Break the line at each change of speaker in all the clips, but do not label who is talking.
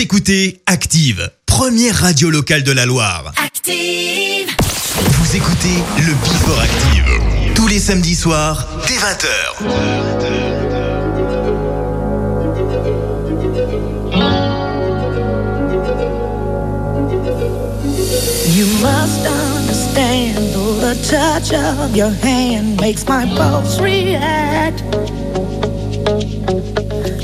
Vous écoutez Active, première radio locale de la Loire.
Active
Vous écoutez le Before Active, tous les samedis soirs, dès 20h.
You must understand the touch of your hand makes my pulse react.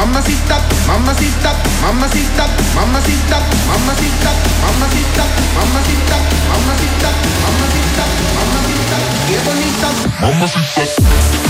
mamacita,
mamacita, mamacita, mamacita, mamacita, mamacita,
mamacita, mamacita,
mamacita, mamacita, qué bonita. Mamacita.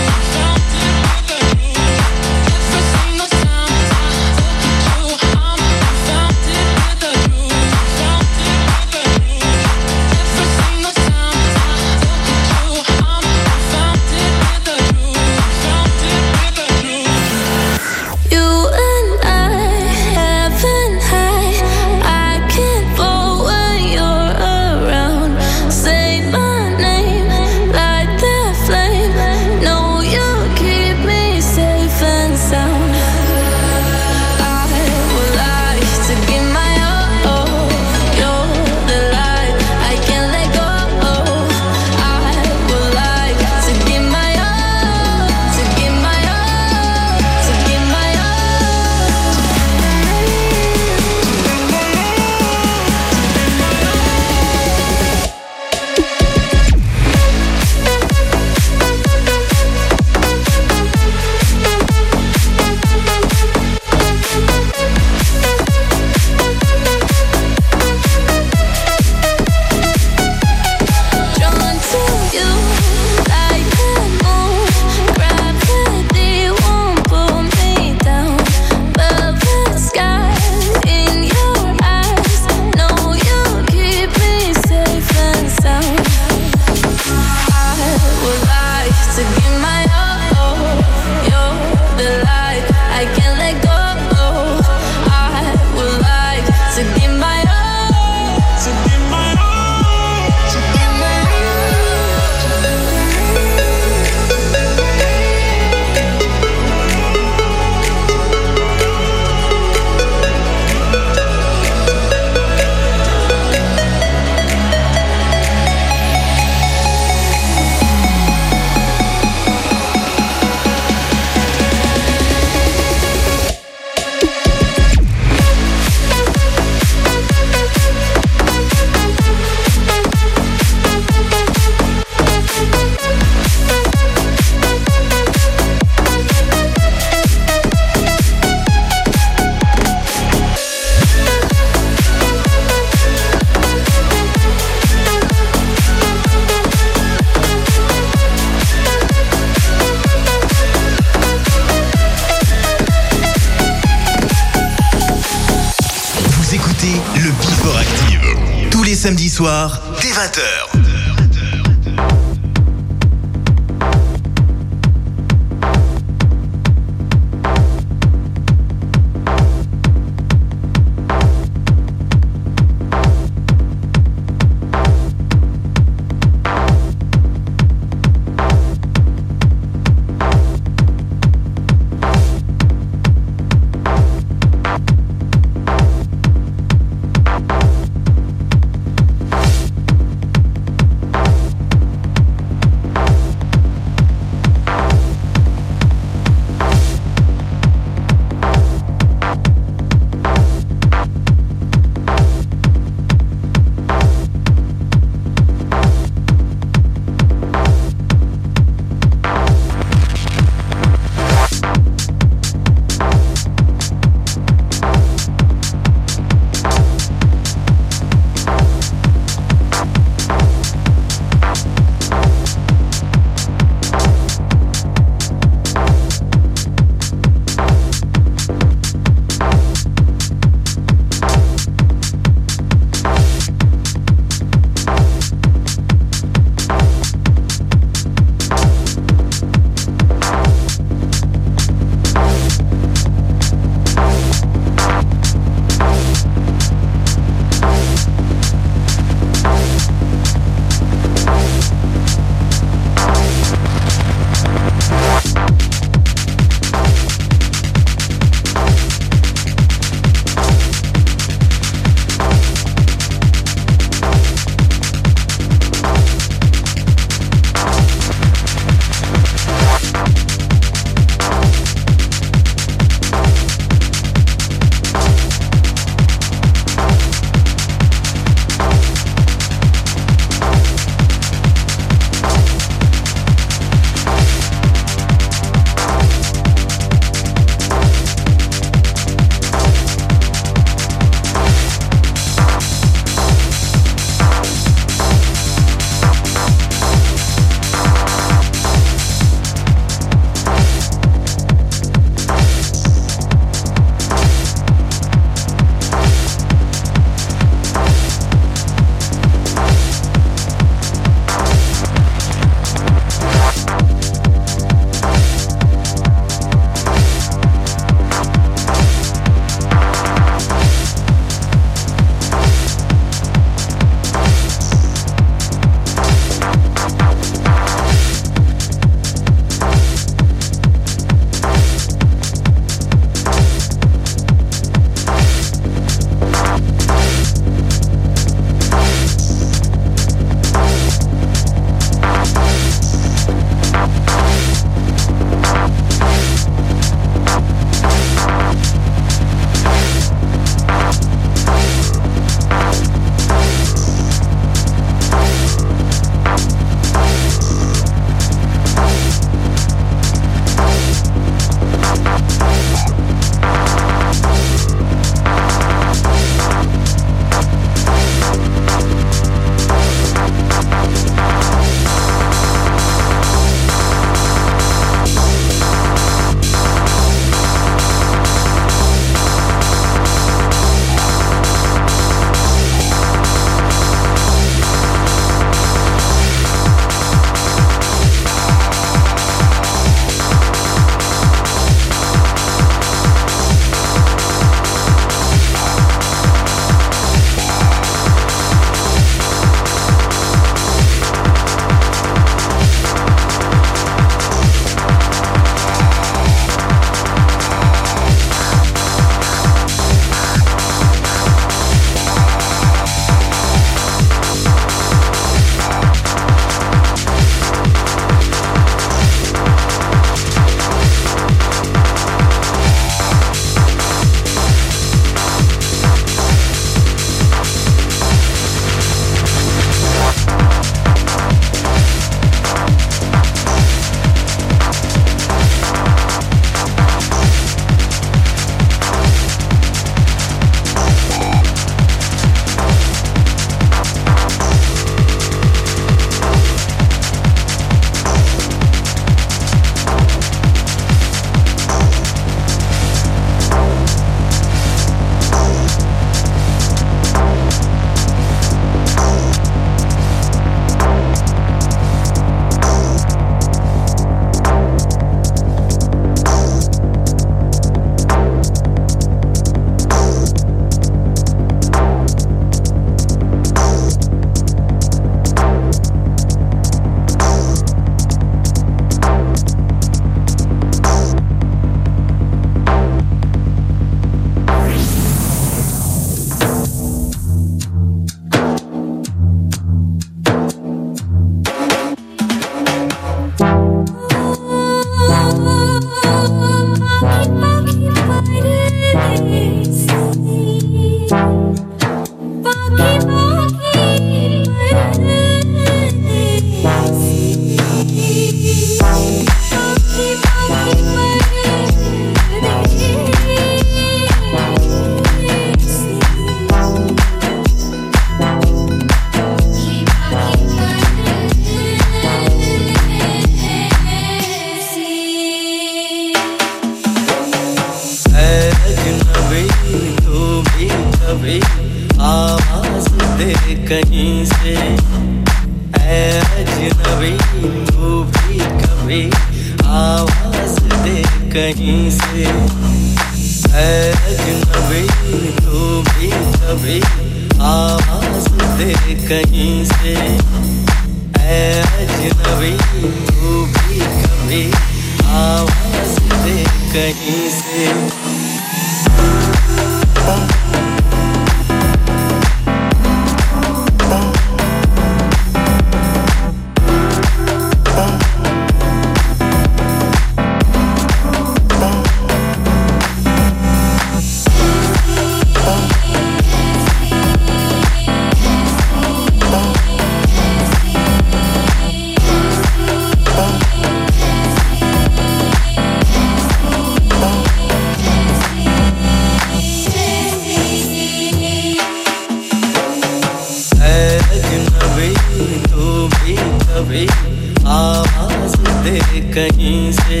आवाज़ दे कहीं से।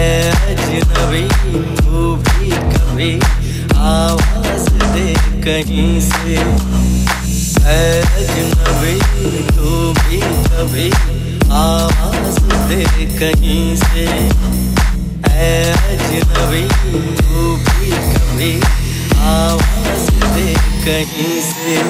अजनबी, तू भी कभी आवाज़ दे कहीं से। अजनबी, तू भी कभी आवाज़ दे कहीं से। अजनबी, तू भी कभी आवाज़ दे कहीं से।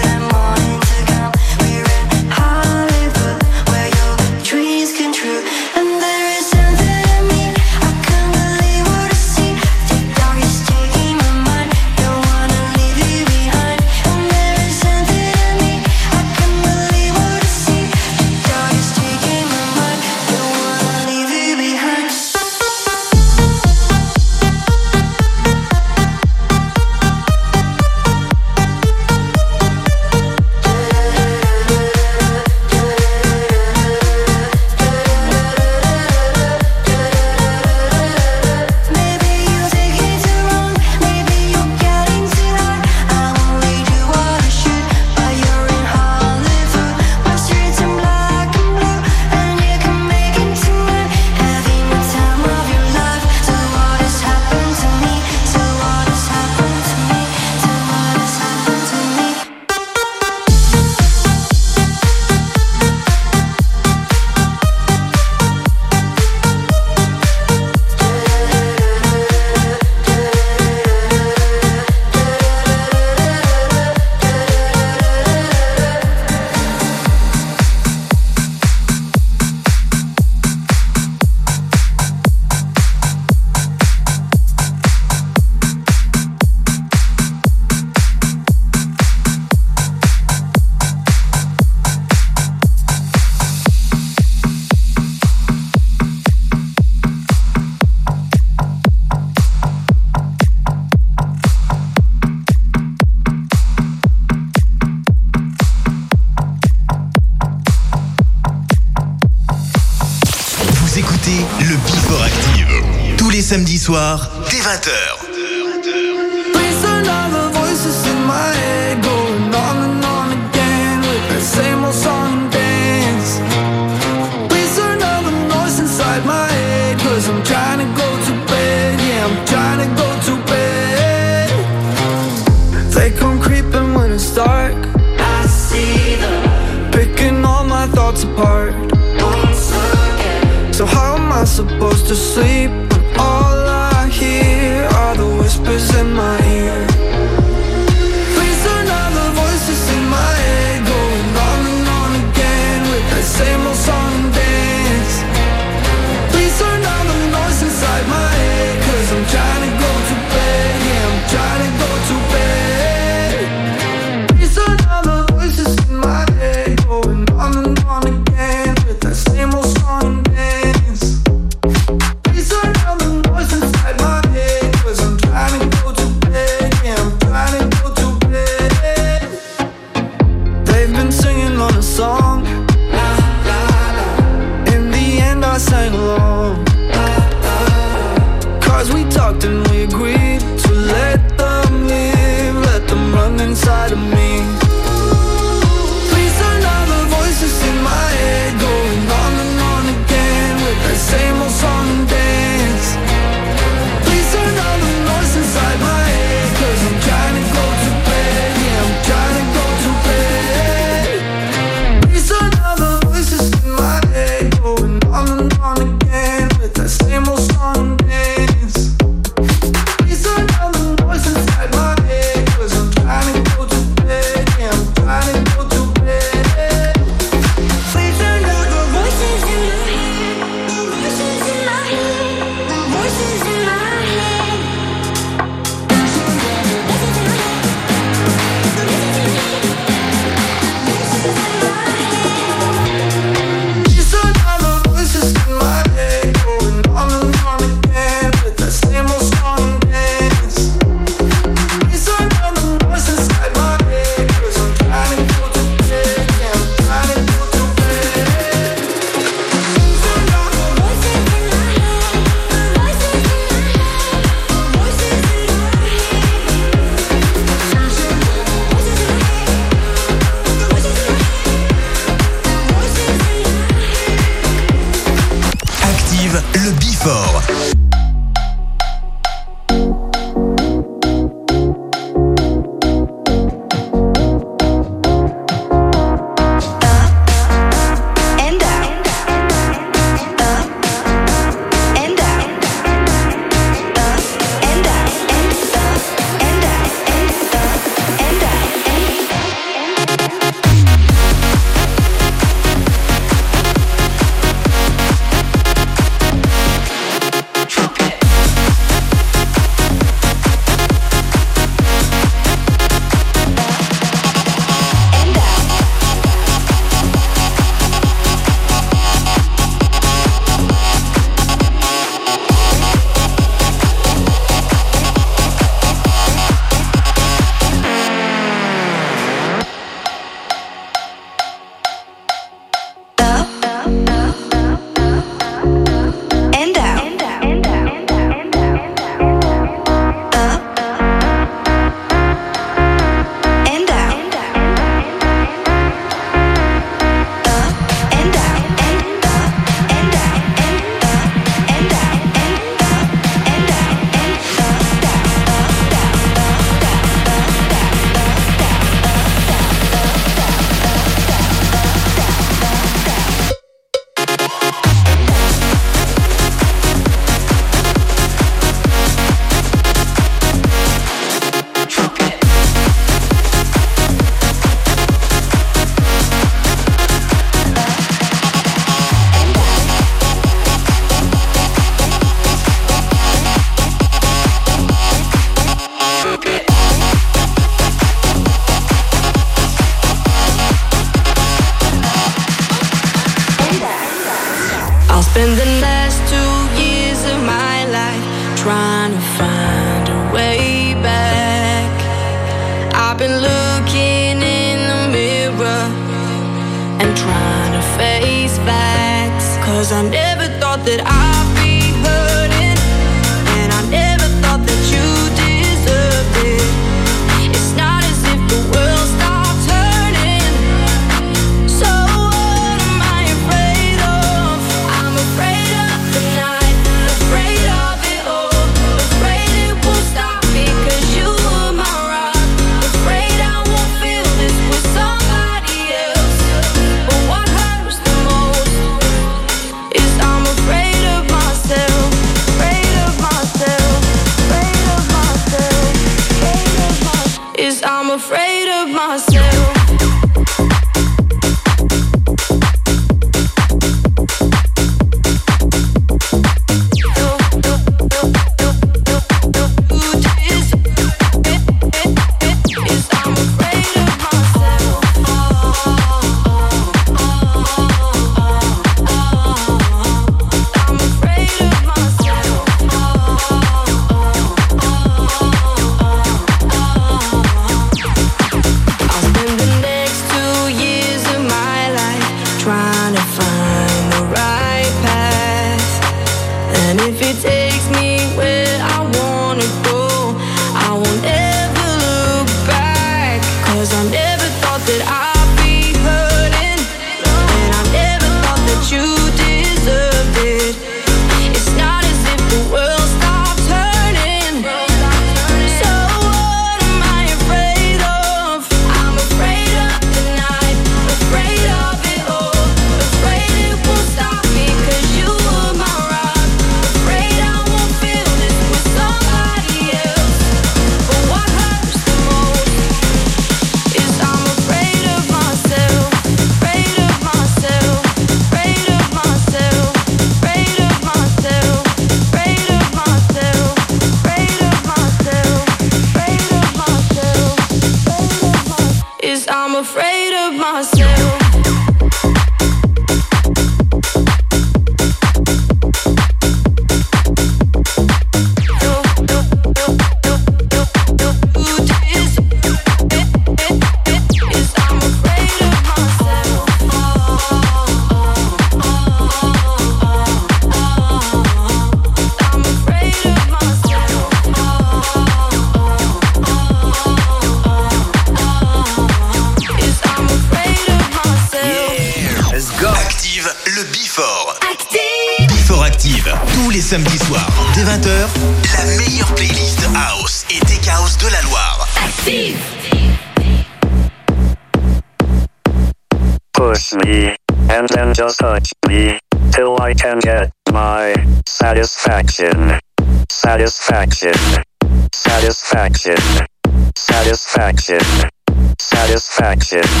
Cheers.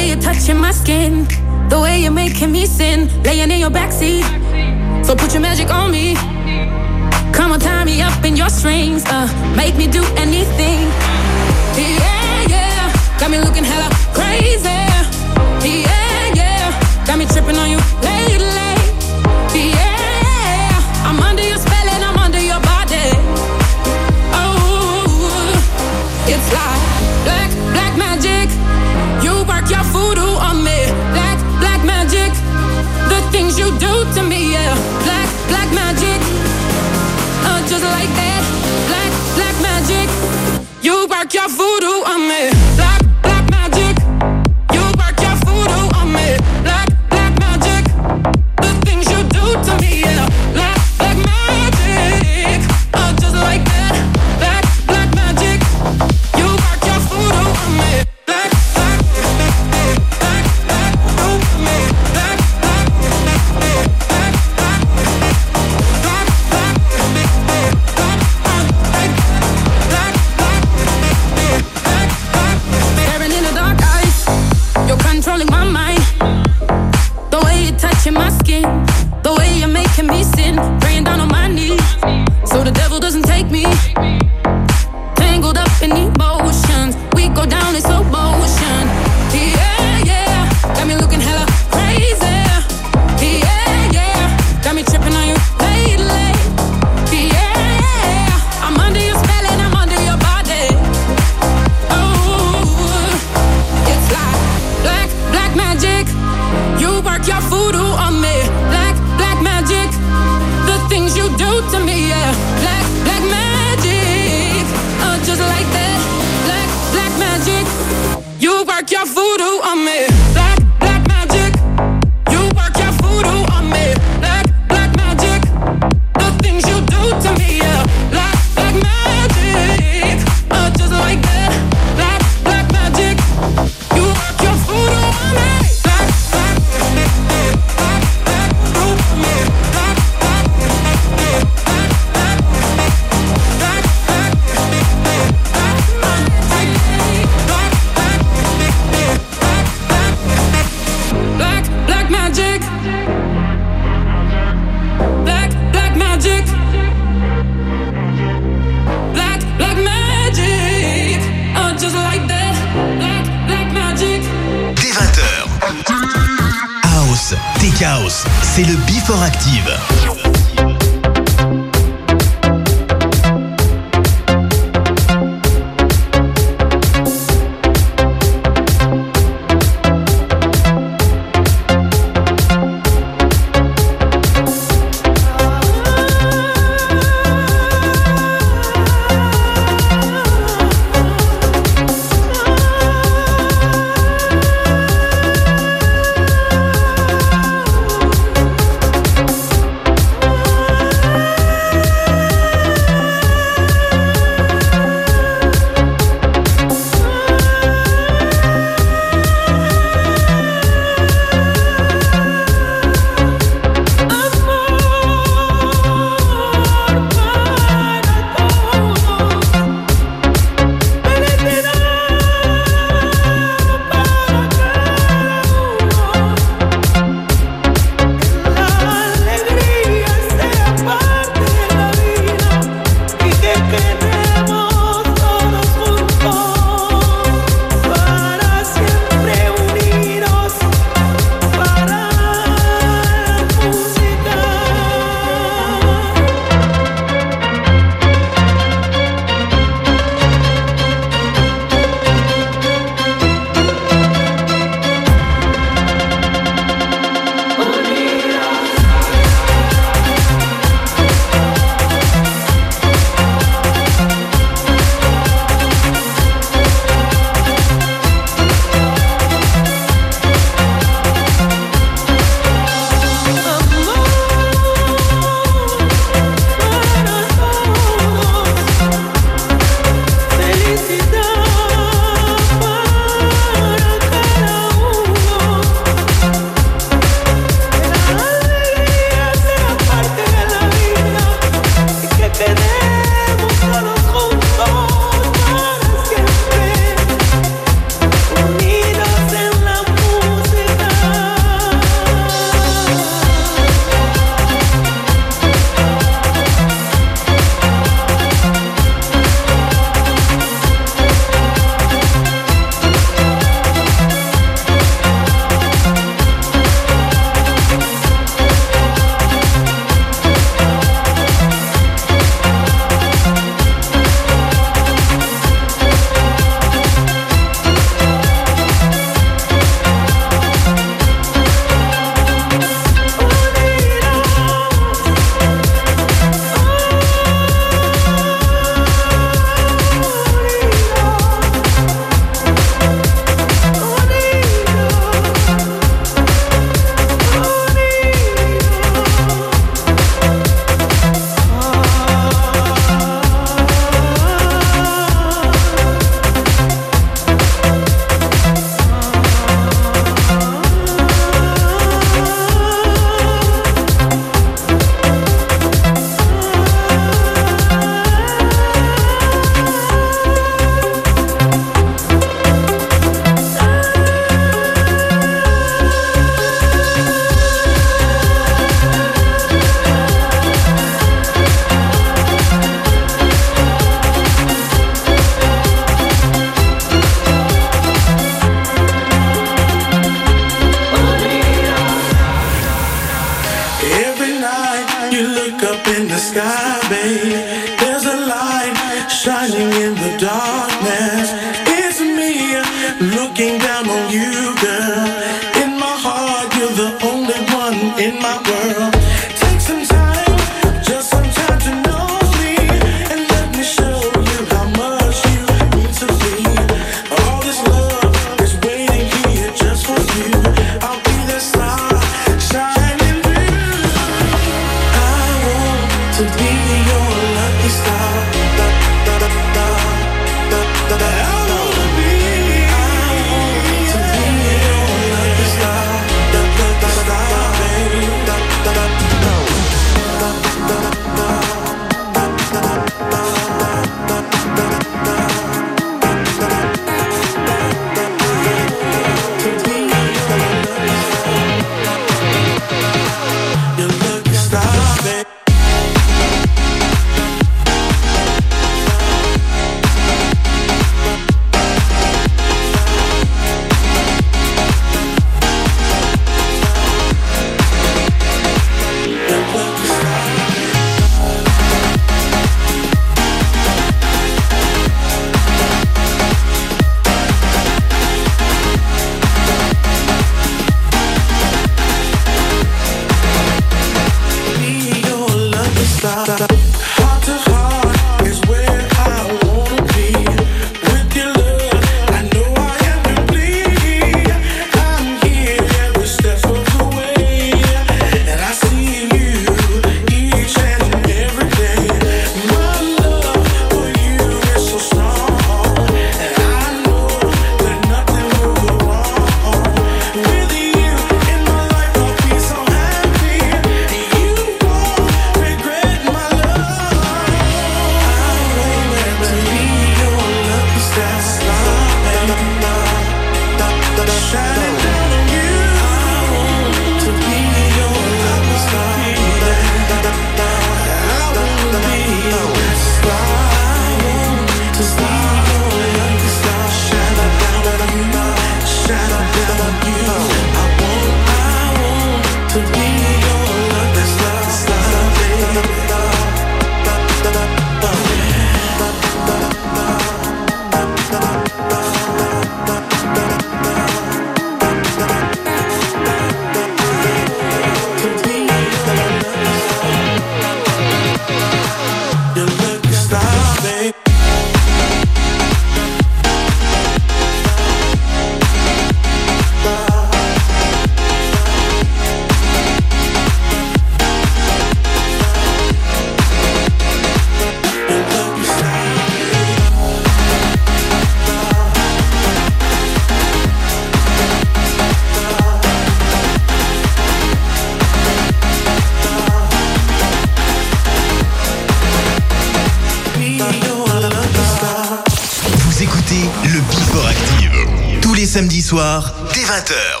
Soir, dès 20h.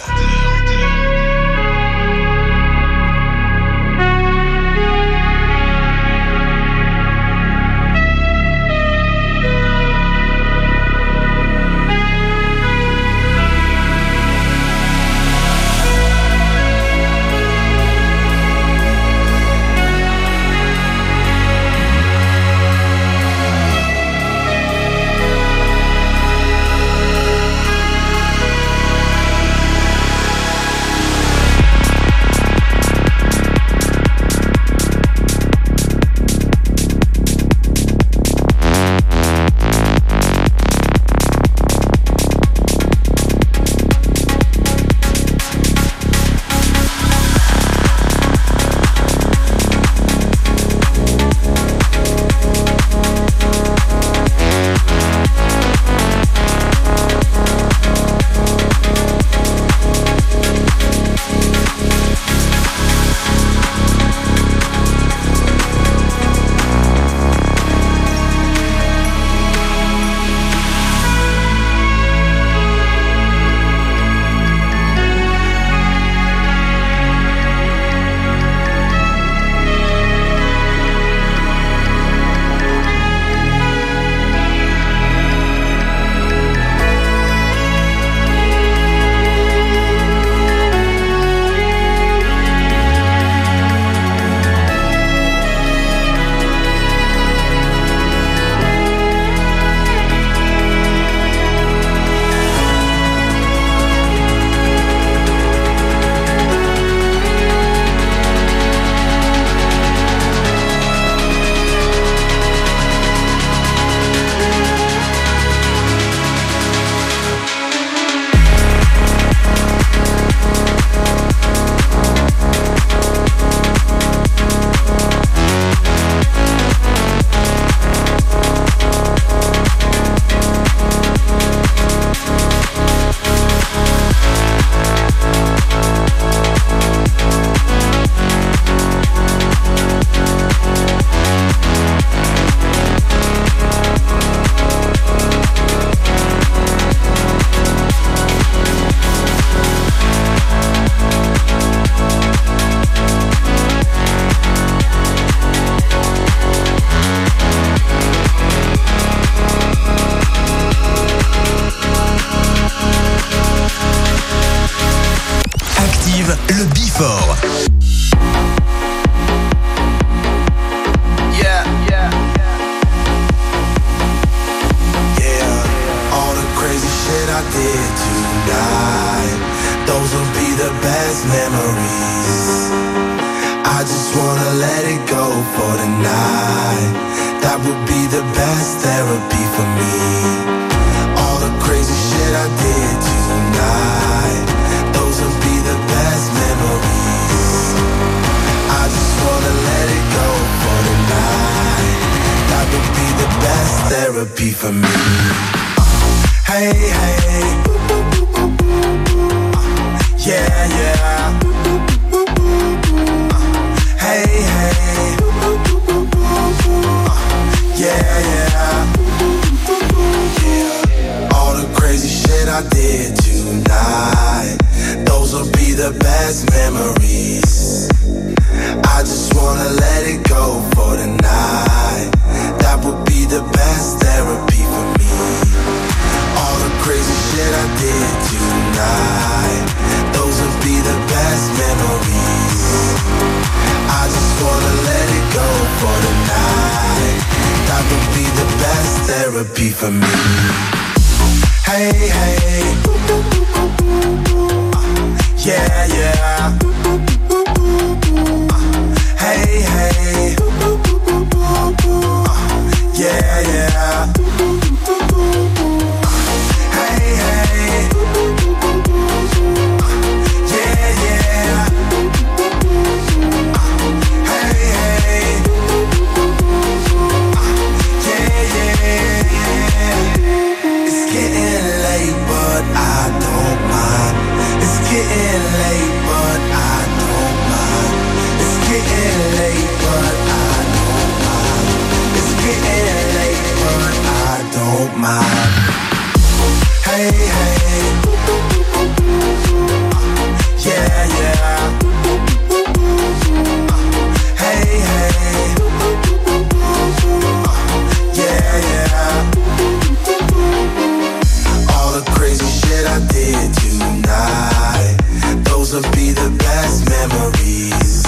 I did tonight. Those will be the best memories.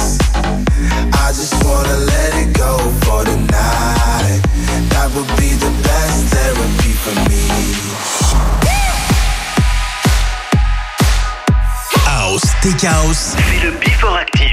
I just wanna let it go for tonight. That would be the best therapy for me.
House, take house.
C'est le Before Active.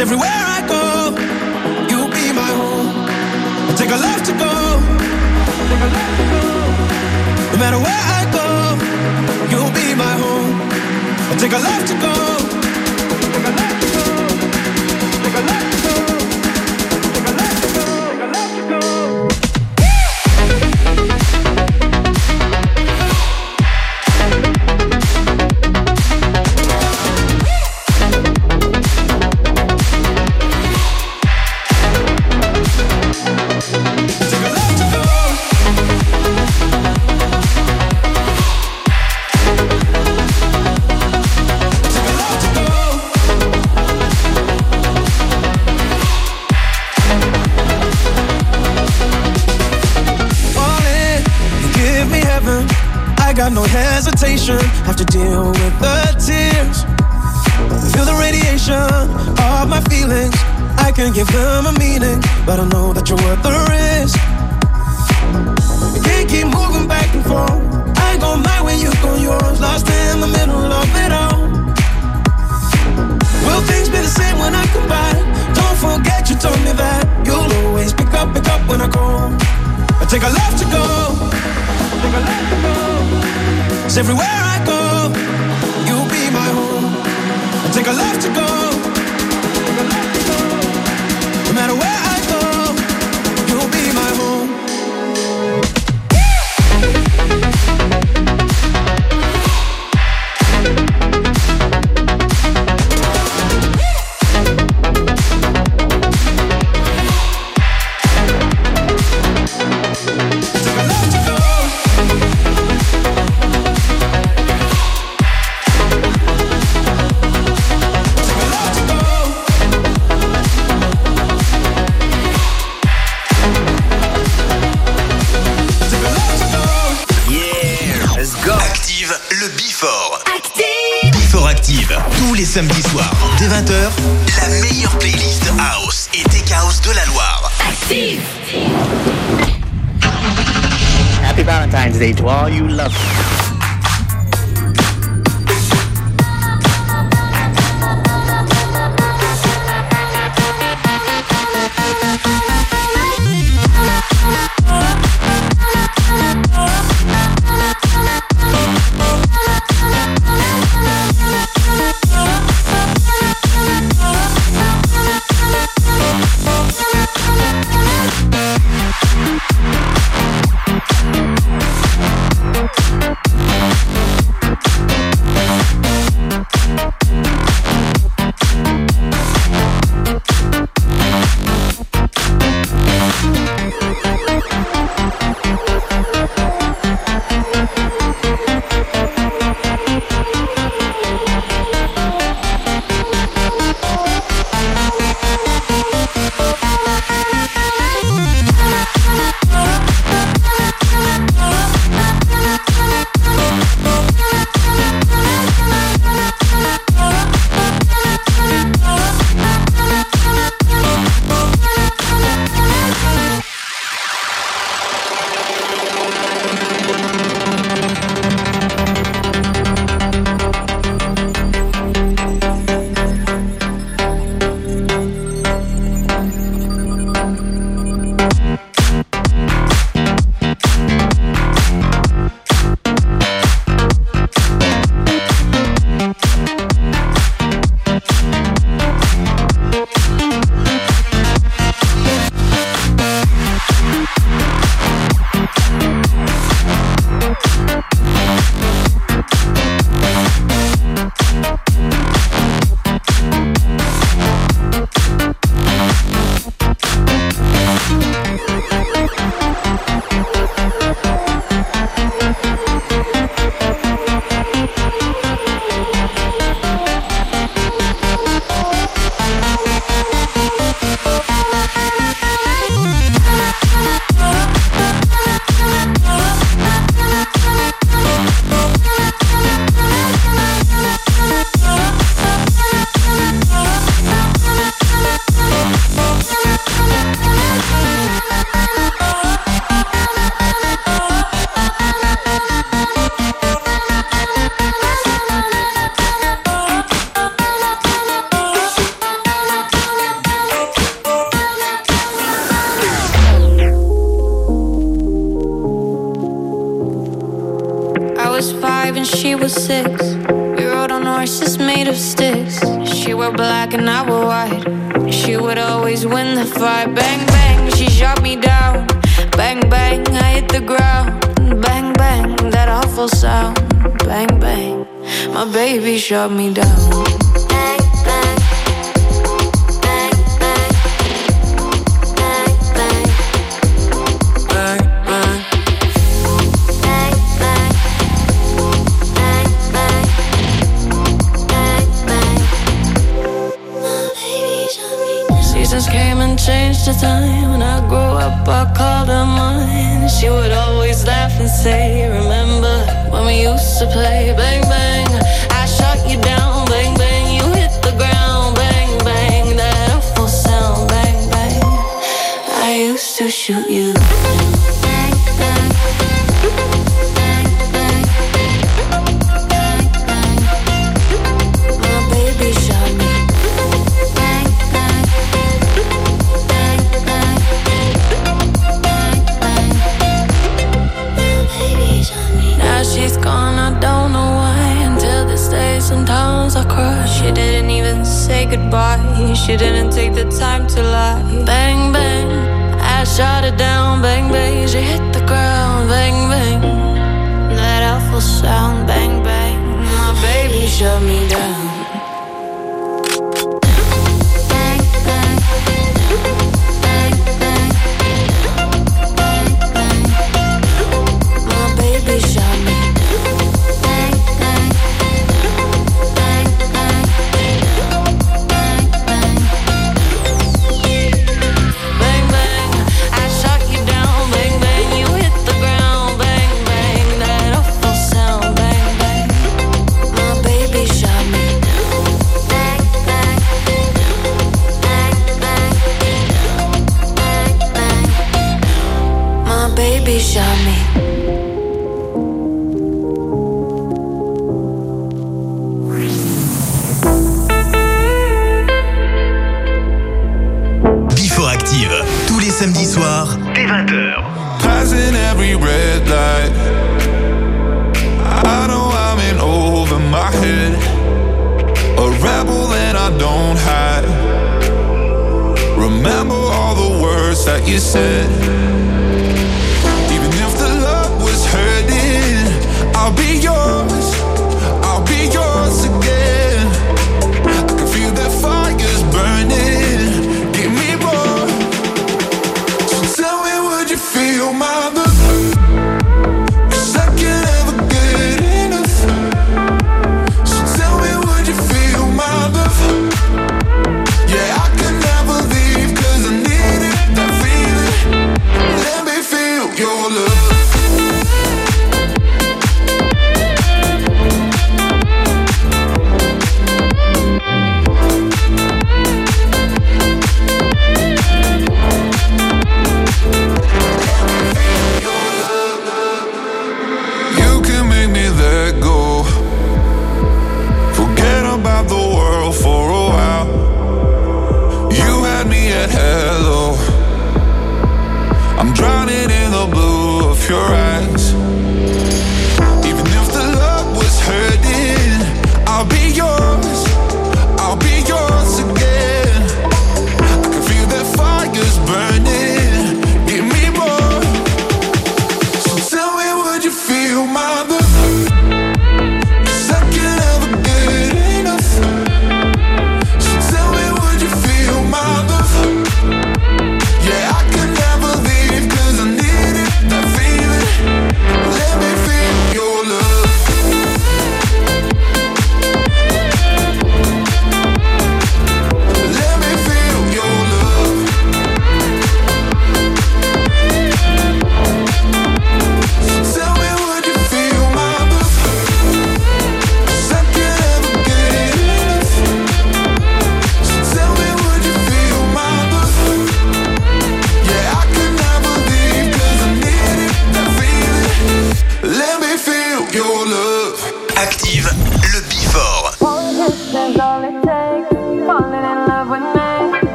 Everywhere I go, you'll be my home. I take a left to go. No matter where I go, you'll be my home. I take a left to go.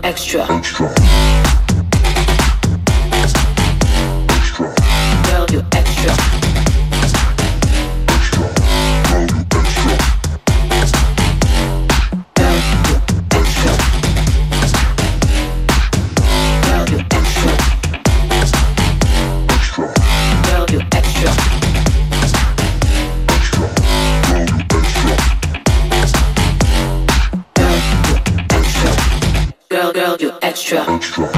Girl, extra. You extra.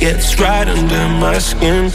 Gets right under my skin.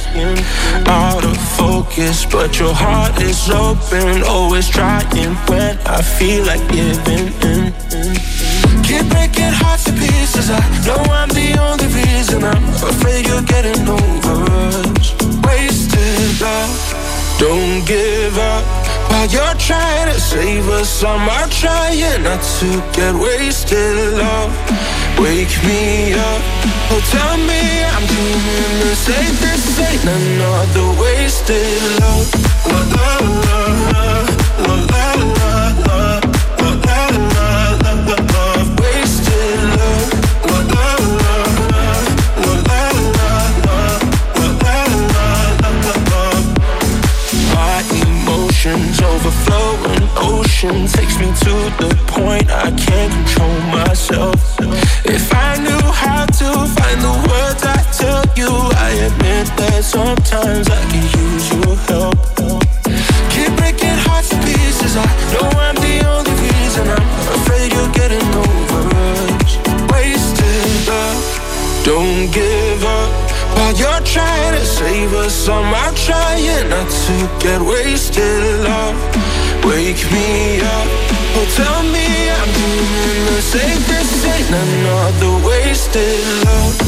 stay low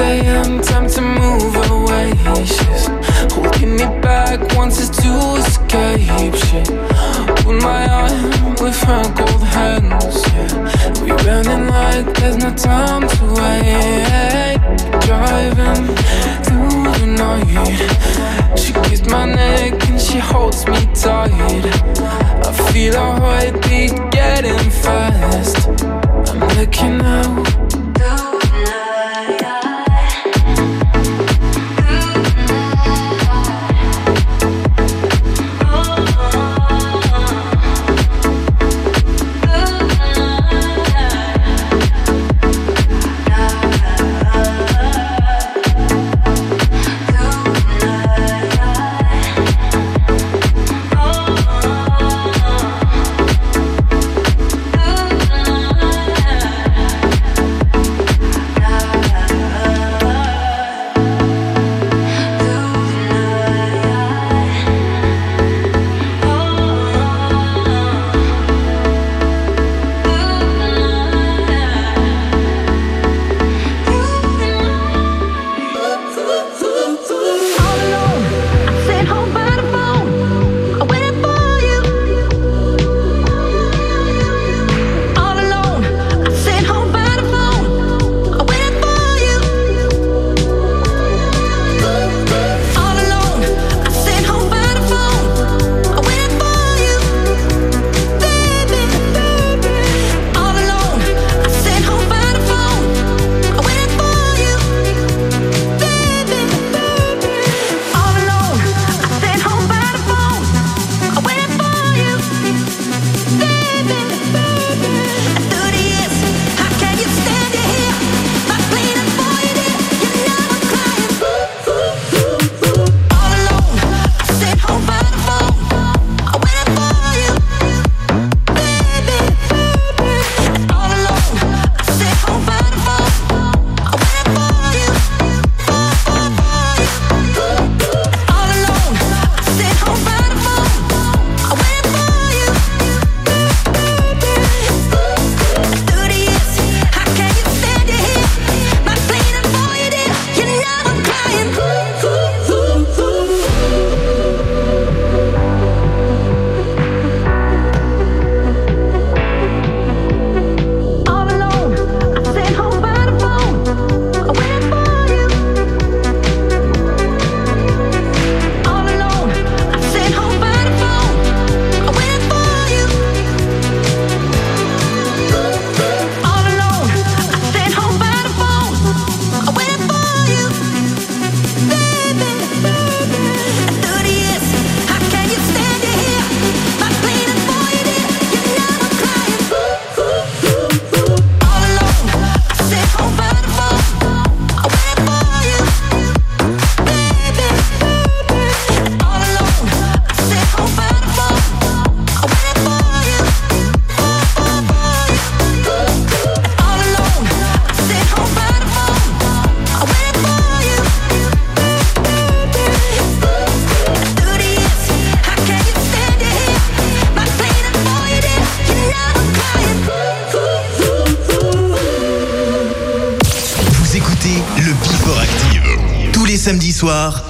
a.m. Time to move away. She's holding me back, wants us to escape. She pulled my arm with her cold hands. Yeah. We running like there's no time to wait. Driving through the night. She kissed my neck and she holds me tight. I feel our heartbeat getting fast. I'm looking out
Loire